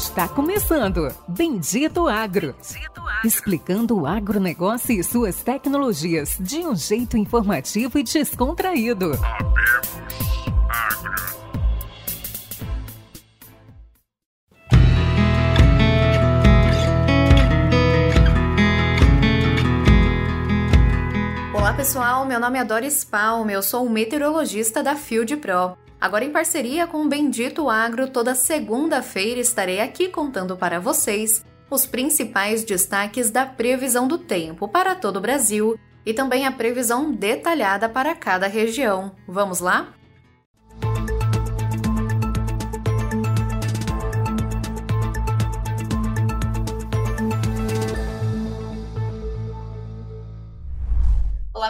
Está começando Bendito Agro. Bendito Agro. Explicando o agronegócio e suas tecnologias de um jeito informativo e descontraído. Olá pessoal, meu nome é Doris Palme, eu sou um meteorologista da Field Pro. Agora, em parceria com o Bendito Agro, toda segunda-feira estarei aqui contando para vocês os principais destaques da previsão do tempo para todo o Brasil e também a previsão detalhada para cada região. Vamos lá?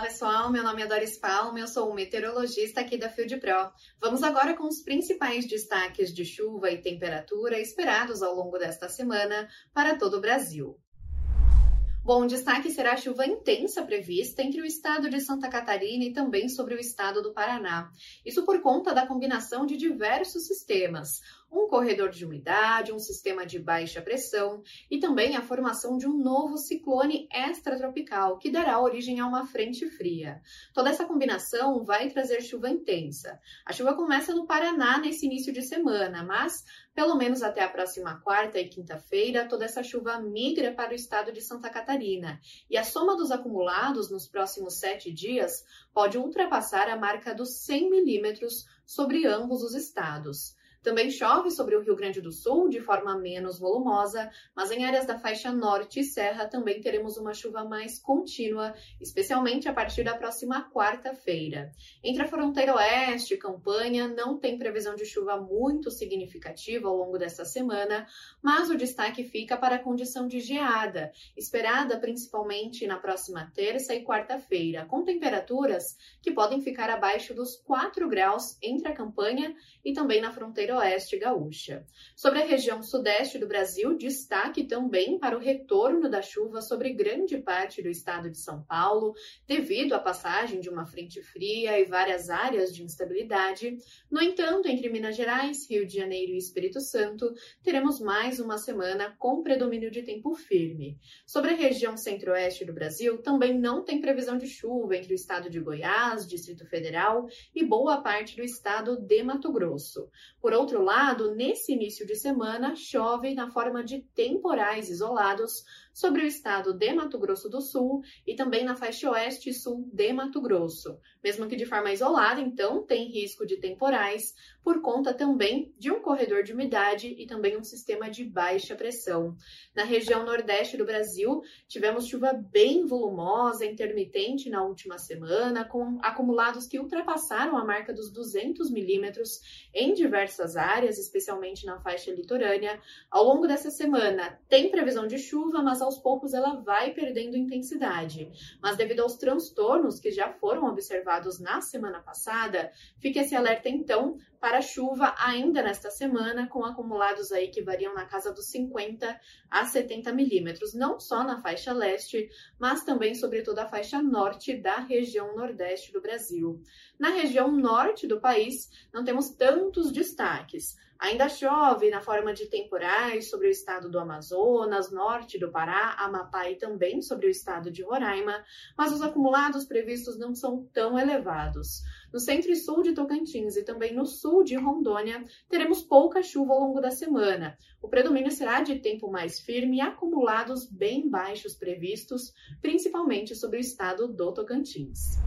Olá pessoal, meu nome é Doris Palma, eu sou meteorologista aqui da Field Pro. Vamos agora com os principais destaques de chuva e temperatura esperados ao longo desta semana para todo o Brasil. Bom, destaque será a chuva intensa prevista entre o estado de Santa Catarina e também sobre o estado do Paraná. Isso por conta da combinação de diversos sistemas um corredor de umidade, um sistema de baixa pressão e também a formação de um novo ciclone extratropical, que dará origem a uma frente fria. Toda essa combinação vai trazer chuva intensa. A chuva começa no Paraná nesse início de semana, mas pelo menos até a próxima quarta e quinta-feira, toda essa chuva migra para o estado de Santa Catarina. E a soma dos acumulados nos próximos sete dias pode ultrapassar a marca dos 100 milímetros sobre ambos os estados. Também chove sobre o Rio Grande do Sul de forma menos volumosa, mas em áreas da faixa norte e serra também teremos uma chuva mais contínua, especialmente a partir da próxima quarta-feira. Entre a fronteira oeste e campanha, não tem previsão de chuva muito significativa ao longo dessa semana, mas o destaque fica para a condição de geada, esperada principalmente na próxima terça e quarta-feira, com temperaturas que podem ficar abaixo dos 4 graus entre a campanha e também na fronteira oeste gaúcha. Sobre a região sudeste do Brasil, destaque também para o retorno da chuva sobre grande parte do estado de São Paulo, devido à passagem de uma frente fria e várias áreas de instabilidade. No entanto, entre Minas Gerais, Rio de Janeiro e Espírito Santo, teremos mais uma semana com predomínio de tempo firme. Sobre a região centro-oeste do Brasil, também não tem previsão de chuva entre o estado de Goiás, Distrito Federal e boa parte do estado de Mato Grosso. Por outro lado, nesse início de semana, chove na forma de temporais isolados sobre o estado de Mato Grosso do Sul e também na faixa oeste e sul de Mato Grosso. Mesmo que de forma isolada, então, tem risco de temporais por conta também de um corredor de umidade e também um sistema de baixa pressão. Na região nordeste do Brasil, tivemos chuva bem volumosa, intermitente na última semana, com acumulados que ultrapassaram a marca dos 200 milímetros em diversas áreas, especialmente na faixa litorânea. Ao longo dessa semana, tem previsão de chuva, mas aos poucos ela vai perdendo intensidade. Mas devido aos transtornos que já foram observados na semana passada, fica esse alerta então para chuva ainda nesta semana, com acumulados aí que variam na casa dos 50 a 70 milímetros, não só na faixa leste, mas também sobre toda a faixa norte da região nordeste do Brasil. Na região norte do país, não temos tantos destaques. Ainda chove na forma de temporais sobre o estado do Amazonas, norte do Pará, Amapá e também sobre o estado de Roraima, mas os acumulados previstos não são tão elevados. No centro e sul de Tocantins e também no sul de Rondônia, teremos pouca chuva ao longo da semana. O predomínio será de tempo mais firme e acumulados bem baixos previstos, principalmente sobre o estado do Tocantins.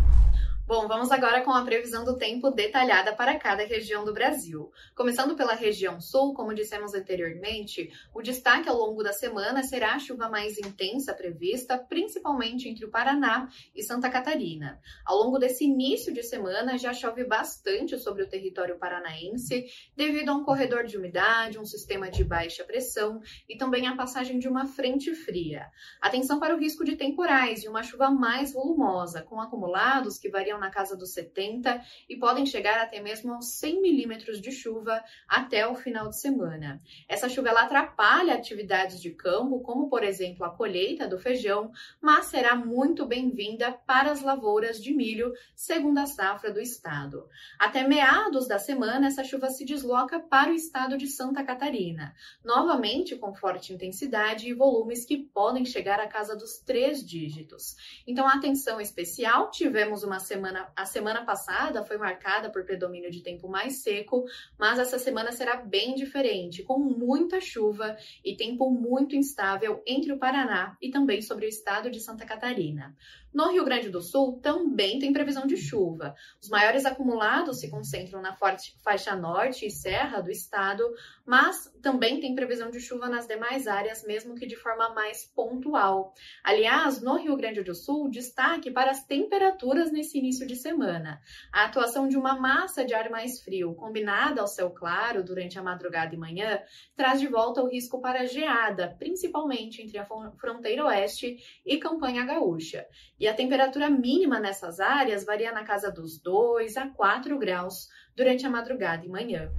Bom, vamos agora com a previsão do tempo detalhada para cada região do Brasil. Começando pela região sul, como dissemos anteriormente, o destaque ao longo da semana será a chuva mais intensa prevista, principalmente entre o Paraná e Santa Catarina. Ao longo desse início de semana, já chove bastante sobre o território paranaense, devido a um corredor de umidade, um sistema de baixa pressão e também a passagem de uma frente fria. Atenção para o risco de temporais e uma chuva mais volumosa, com acumulados que variam na casa dos 70 e podem chegar até mesmo aos 100 milímetros de chuva até o final de semana. Essa chuva ela atrapalha atividades de campo, como por exemplo a colheita do feijão, mas será muito bem-vinda para as lavouras de milho, segundo a safra do estado. Até meados da semana, essa chuva se desloca para o estado de Santa Catarina, novamente com forte intensidade e volumes que podem chegar à casa dos três dígitos. Então, atenção especial, tivemos uma semana, a semana passada foi marcada por predomínio de tempo mais seco, mas essa semana será bem diferente, com muita chuva e tempo muito instável entre o Paraná e também sobre o estado de Santa Catarina. No Rio Grande do Sul também tem previsão de chuva. Os maiores acumulados se concentram na faixa norte e serra do estado, mas também tem previsão de chuva nas demais áreas, mesmo que de forma mais pontual. Aliás, no Rio Grande do Sul, destaque para as temperaturas nesse início de semana. A atuação de uma massa de ar mais frio, combinada ao céu claro durante a madrugada e manhã, traz de volta o risco para geada, principalmente entre a fronteira oeste e campanha gaúcha. E a temperatura mínima nessas áreas varia na casa dos 2 a 4 graus durante a madrugada e manhã.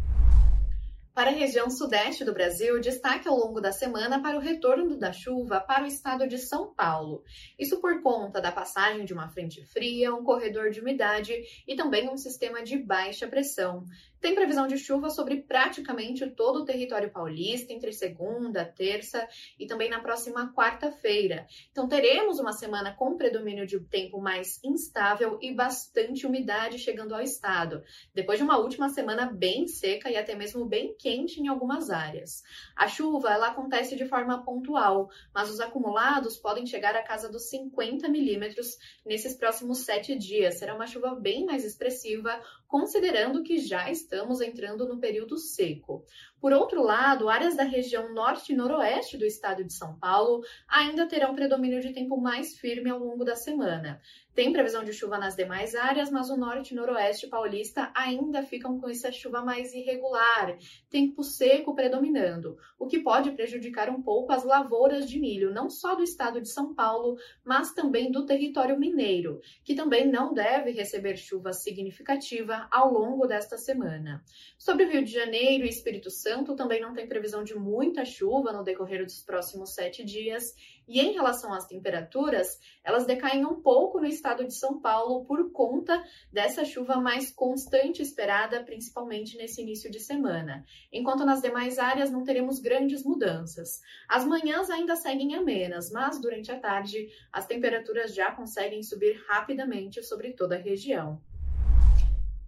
Para a região sudeste do Brasil, destaque ao longo da semana para o retorno da chuva para o estado de São Paulo. Isso por conta da passagem de uma frente fria, um corredor de umidade e também um sistema de baixa pressão. Tem previsão de chuva sobre praticamente todo o território paulista entre segunda, terça e também na próxima quarta-feira. Então teremos uma semana com predomínio de tempo mais instável e bastante umidade chegando ao estado, depois de uma última semana bem seca e até mesmo bem quente em algumas áreas. A chuva ela acontece de forma pontual, mas os acumulados podem chegar à casa dos 50 milímetros nesses próximos sete dias. Será uma chuva bem mais expressiva, considerando que já estamos entrando no período seco. Por outro lado, áreas da região norte e noroeste do estado de São Paulo ainda terão predomínio de tempo mais firme ao longo da semana. Tem previsão de chuva nas demais áreas, mas o norte e noroeste paulista ainda ficam com essa chuva mais irregular, tempo seco predominando, o que pode prejudicar um pouco as lavouras de milho, não só do estado de São Paulo, mas também do território mineiro, que também não deve receber chuva significativa ao longo desta semana. Sobre o Rio de Janeiro e Espírito Santo, também não tem previsão de muita chuva no decorrer dos próximos sete dias e em relação às temperaturas, elas decaem um pouco no estado de São Paulo por conta dessa chuva mais constante esperada, principalmente nesse início de semana. Enquanto nas demais áreas não teremos grandes mudanças. As manhãs ainda seguem amenas, mas durante a tarde as temperaturas já conseguem subir rapidamente sobre toda a região.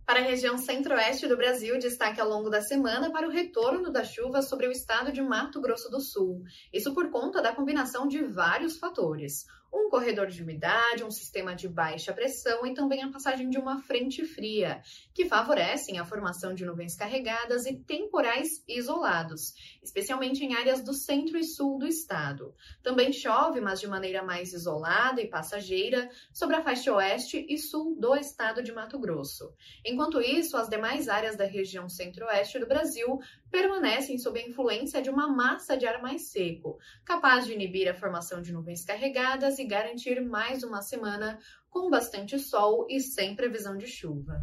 Para a região centro-oeste do Brasil, destaque ao longo da semana para o retorno da chuva sobre o estado de Mato Grosso do Sul. Isso por conta da combinação de vários fatores um corredor de umidade, um sistema de baixa pressão e também a passagem de uma frente fria, que favorecem a formação de nuvens carregadas e temporais isolados, especialmente em áreas do centro e sul do estado. Também chove, mas de maneira mais isolada e passageira, sobre a faixa oeste e sul do estado de Mato Grosso. Enquanto isso, as demais áreas da região centro-oeste do Brasil permanecem sob a influência de uma massa de ar mais seco, capaz de inibir a formação de nuvens carregadas e garantir mais uma semana com bastante sol e sem previsão de chuva.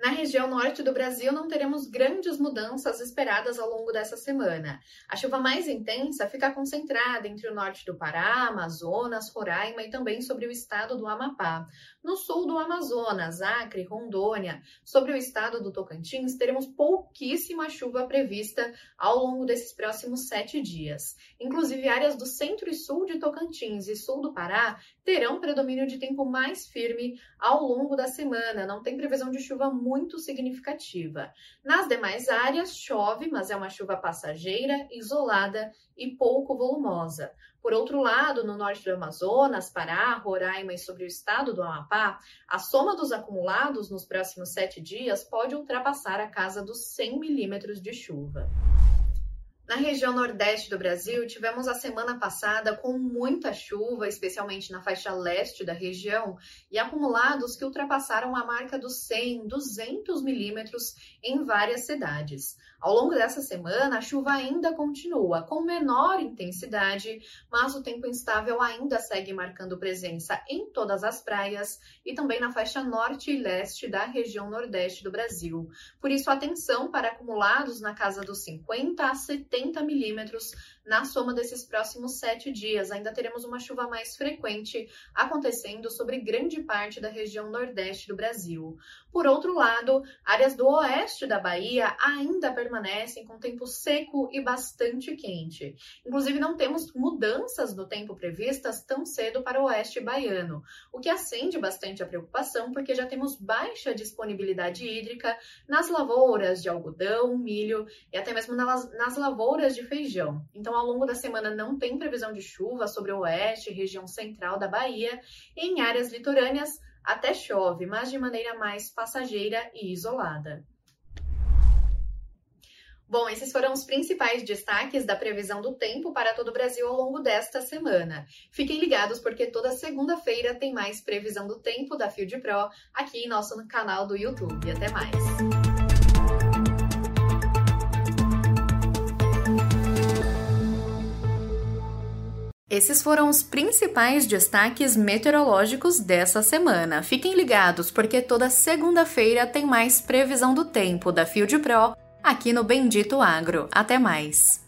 Na região norte do Brasil, não teremos grandes mudanças esperadas ao longo dessa semana. A chuva mais intensa fica concentrada entre o norte do Pará, Amazonas, Roraima e também sobre o estado do Amapá. No sul do Amazonas, Acre, Rondônia, sobre o estado do Tocantins, teremos pouquíssima chuva prevista ao longo desses próximos sete dias. Inclusive, áreas do centro e sul de Tocantins e sul do Pará terão predomínio de tempo mais firme ao longo da semana. Não tem previsão de chuva muito significativa. Nas demais áreas, chove, mas é uma chuva passageira, isolada e pouco volumosa. Por outro lado, no norte do Amazonas, Pará, Roraima e sobre o estado do Amapá, a soma dos acumulados nos próximos sete dias pode ultrapassar a casa dos 100 milímetros de chuva. Na região nordeste do Brasil, tivemos a semana passada com muita chuva, especialmente na faixa leste da região, e acumulados que ultrapassaram a marca dos 100, 200 milímetros em várias cidades. Ao longo dessa semana, a chuva ainda continua, com menor intensidade, mas o tempo instável ainda segue marcando presença em todas as praias e também na faixa norte e leste da região nordeste do Brasil. Por isso, atenção para acumulados na casa dos 50 a 70 milímetros na soma desses próximos sete dias. Ainda teremos uma chuva mais frequente acontecendo sobre grande parte da região nordeste do Brasil. Por outro lado, áreas do oeste da Bahia ainda permanecem com tempo seco e bastante quente. Inclusive, não temos mudanças no tempo previstas tão cedo para o oeste baiano, o que acende bastante a preocupação, porque já temos baixa disponibilidade hídrica nas lavouras de algodão, milho e até mesmo nas, nas lavouras de feijão. Então, ao longo da semana, não tem previsão de chuva sobre o oeste região central da Bahia. E em áreas litorâneas, até chove, mas de maneira mais passageira e isolada. Bom, esses foram os principais destaques da previsão do tempo para todo o Brasil ao longo desta semana. Fiquem ligados porque toda segunda-feira tem mais previsão do tempo da Field Pro aqui em nosso canal do YouTube. Até mais! Esses foram os principais destaques meteorológicos dessa semana. Fiquem ligados, porque toda segunda-feira tem mais previsão do tempo da Field Pro aqui no Bendito Agro. Até mais!